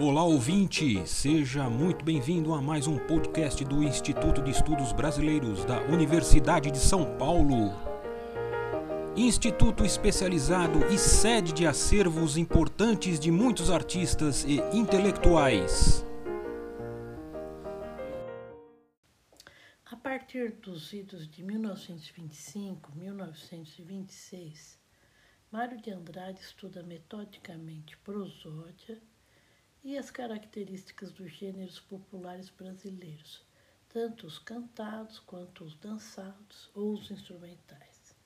Olá ouvinte, seja muito bem-vindo a mais um podcast do Instituto de Estudos Brasileiros da Universidade de São Paulo. Instituto especializado e sede de acervos importantes de muitos artistas e intelectuais. A partir dos idos de 1925-1926, Mário de Andrade estuda metodicamente prosódia e as características dos gêneros populares brasileiros, tanto os cantados quanto os dançados ou os instrumentais.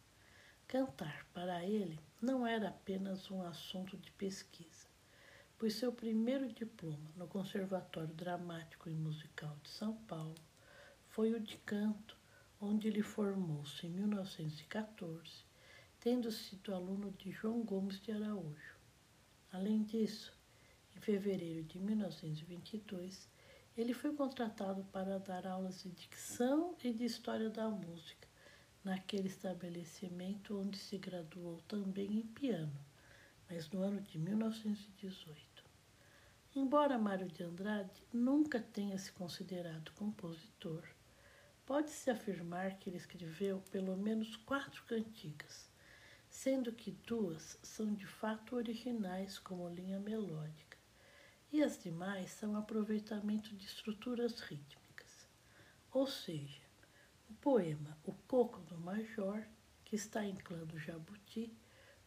Cantar, para ele, não era apenas um assunto de pesquisa, pois seu primeiro diploma no Conservatório Dramático e Musical de São Paulo foi o de canto, onde ele formou-se em 1914, tendo sido aluno de João Gomes de Araújo. Além disso, em fevereiro de 1922, ele foi contratado para dar aulas de dicção e de história da música naquele estabelecimento onde se graduou também em piano, mas no ano de 1918. Embora Mário de Andrade nunca tenha se considerado compositor, pode-se afirmar que ele escreveu pelo menos quatro cantigas, sendo que duas são de fato originais como linha melódica e as demais são aproveitamento de estruturas rítmicas. Ou seja, o poema O Coco do Major, que está em clã do Jabuti,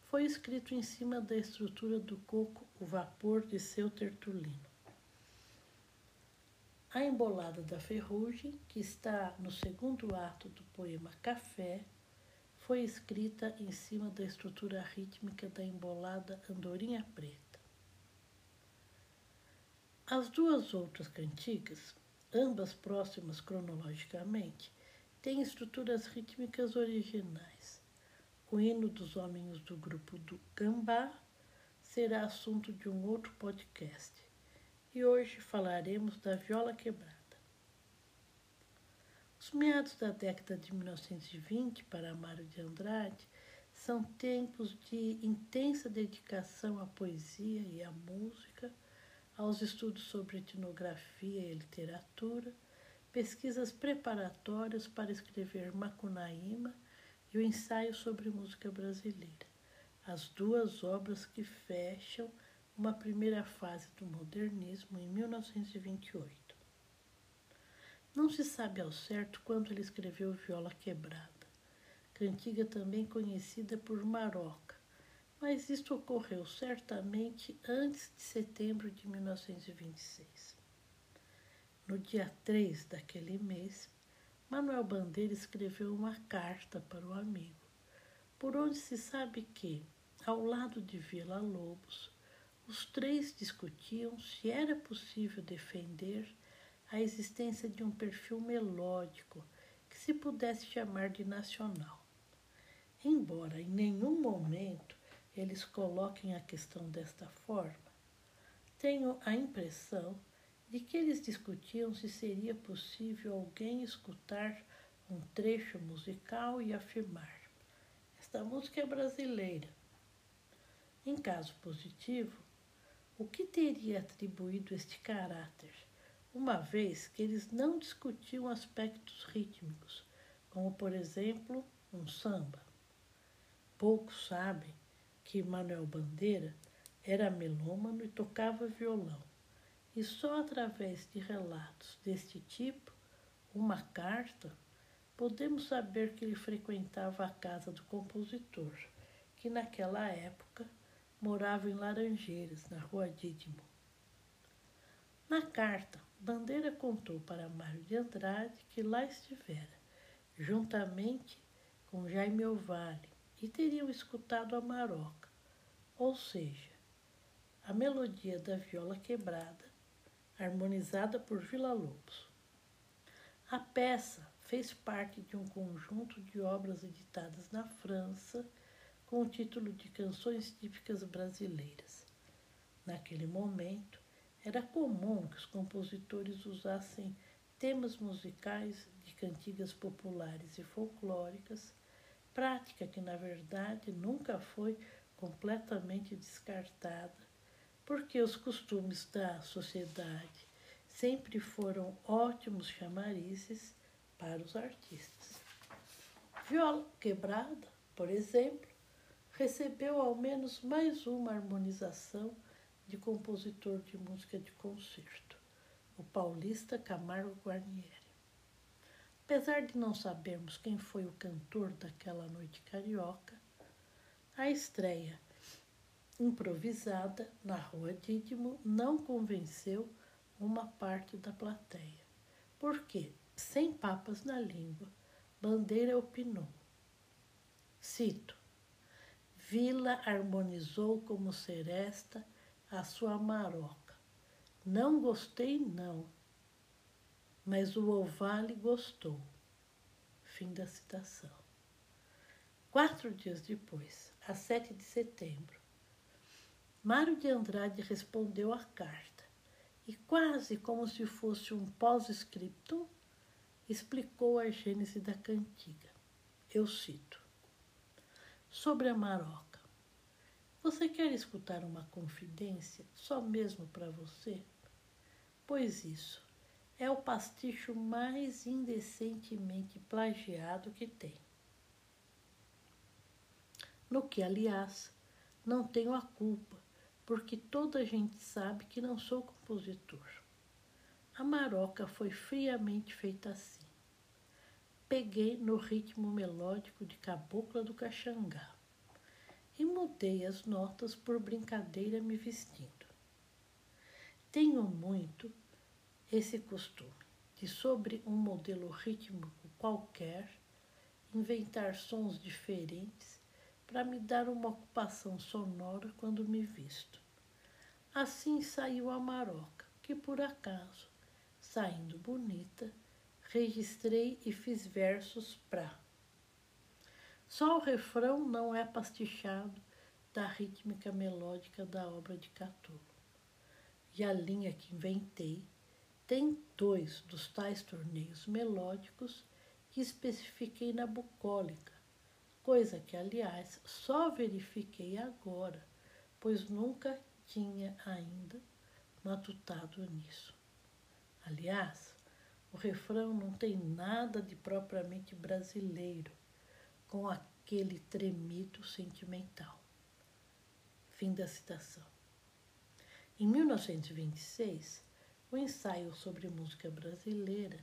foi escrito em cima da estrutura do coco O Vapor de seu Tertulino. A Embolada da Ferrugem, que está no segundo ato do poema Café, foi escrita em cima da estrutura rítmica da embolada Andorinha Preta. As duas outras cantigas, ambas próximas cronologicamente, têm estruturas rítmicas originais. O hino dos homens do grupo do Gambá será assunto de um outro podcast. E hoje falaremos da viola quebrada. Os meados da década de 1920 para Mário de Andrade são tempos de intensa dedicação à poesia e à música aos estudos sobre etnografia e literatura, pesquisas preparatórias para escrever Macunaíma e o ensaio sobre música brasileira, as duas obras que fecham uma primeira fase do modernismo em 1928. Não se sabe ao certo quando ele escreveu Viola Quebrada, cantiga também conhecida por Maroca, mas isto ocorreu certamente antes de setembro de 1926. No dia 3 daquele mês, Manuel Bandeira escreveu uma carta para o amigo, por onde se sabe que, ao lado de Vila Lobos, os três discutiam se era possível defender a existência de um perfil melódico que se pudesse chamar de nacional. Embora em nenhum momento eles coloquem a questão desta forma, tenho a impressão de que eles discutiam se seria possível alguém escutar um trecho musical e afirmar: esta música é brasileira. Em caso positivo, o que teria atribuído este caráter, uma vez que eles não discutiam aspectos rítmicos, como por exemplo um samba? Poucos sabem que Manuel Bandeira era melômano e tocava violão. E só através de relatos deste tipo, uma carta, podemos saber que ele frequentava a casa do compositor, que naquela época morava em Laranjeiras, na rua Dídimo. Na carta, Bandeira contou para Mário de Andrade que lá estivera, juntamente com Jaime Ovale, e teriam escutado a maroca, ou seja, a melodia da viola quebrada, harmonizada por Vila Lobos. A peça fez parte de um conjunto de obras editadas na França com o título de Canções Típicas Brasileiras. Naquele momento, era comum que os compositores usassem temas musicais de cantigas populares e folclóricas prática que, na verdade, nunca foi completamente descartada porque os costumes da sociedade sempre foram ótimos chamarizes para os artistas. Viola Quebrada, por exemplo, recebeu ao menos mais uma harmonização de compositor de música de concerto, o paulista Camargo Guarnieri. Apesar de não sabermos quem foi o cantor daquela noite carioca, a estreia improvisada na Rua Dídimo não convenceu uma parte da plateia, porque, sem papas na língua, Bandeira opinou. Cito: Vila harmonizou como seresta a sua maroca. Não gostei, não mas o Ovale gostou. Fim da citação. Quatro dias depois, a 7 de setembro, Mário de Andrade respondeu à carta e, quase como se fosse um pós-scriptum, explicou a gênese da cantiga. Eu cito: Sobre a maroca. Você quer escutar uma confidência só mesmo para você? Pois isso é o pasticho mais indecentemente plagiado que tem. No que, aliás, não tenho a culpa, porque toda a gente sabe que não sou compositor. A maroca foi friamente feita assim. Peguei no ritmo melódico de Cabocla do Caxangá e mudei as notas por brincadeira me vestindo. Tenho muito esse costume de, sobre um modelo rítmico qualquer, inventar sons diferentes para me dar uma ocupação sonora quando me visto. Assim saiu a maroca, que por acaso, saindo bonita, registrei e fiz versos pra. Só o refrão não é pastichado da rítmica melódica da obra de Catulo. E a linha que inventei tem dois dos tais torneios melódicos que especifiquei na bucólica, coisa que, aliás, só verifiquei agora, pois nunca tinha ainda matutado nisso. Aliás, o refrão não tem nada de propriamente brasileiro, com aquele tremido sentimental. Fim da citação. Em 1926, o ensaio sobre música brasileira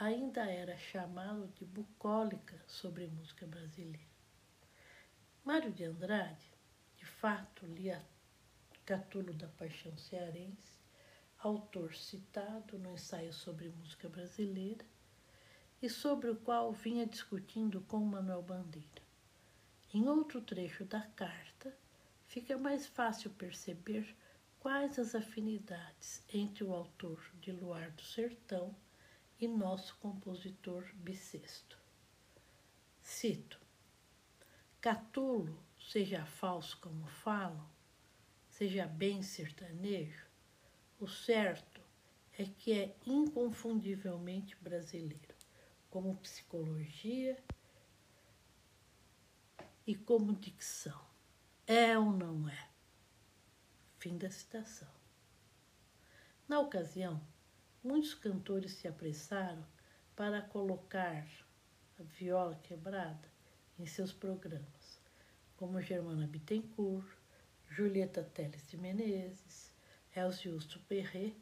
ainda era chamado de bucólica sobre música brasileira. Mário de Andrade, de fato, lia Catulo da Paixão Cearense, autor citado no ensaio sobre música brasileira, e sobre o qual vinha discutindo com Manuel Bandeira. Em outro trecho da carta, fica mais fácil perceber quais as afinidades entre o autor de Luar do Sertão e nosso compositor bissexto. Cito: Catulo, seja falso como falam, seja bem sertanejo, o certo é que é inconfundivelmente brasileiro, como psicologia e como dicção. É ou não é? Fim da citação. Na ocasião, muitos cantores se apressaram para colocar a viola quebrada em seus programas, como Germana Bittencourt, Julieta Teles de Menezes, Elziusto Perret,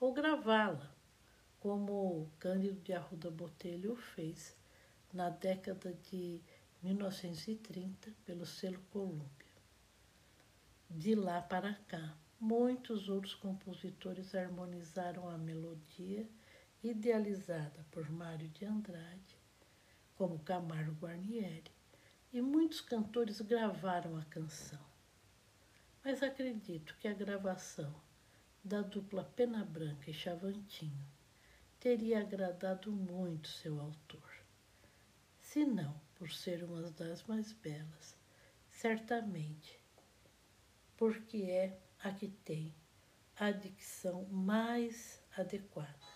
ou gravá-la, como Cândido de Arruda Botelho fez na década de 1930 pelo selo Columbia. De lá para cá, muitos outros compositores harmonizaram a melodia idealizada por Mário de Andrade, como Camargo Guarnieri, e muitos cantores gravaram a canção. Mas acredito que a gravação da dupla Pena Branca e Chavantinho teria agradado muito seu autor. Se não por ser uma das mais belas, certamente porque é a que tem a dicção mais adequada.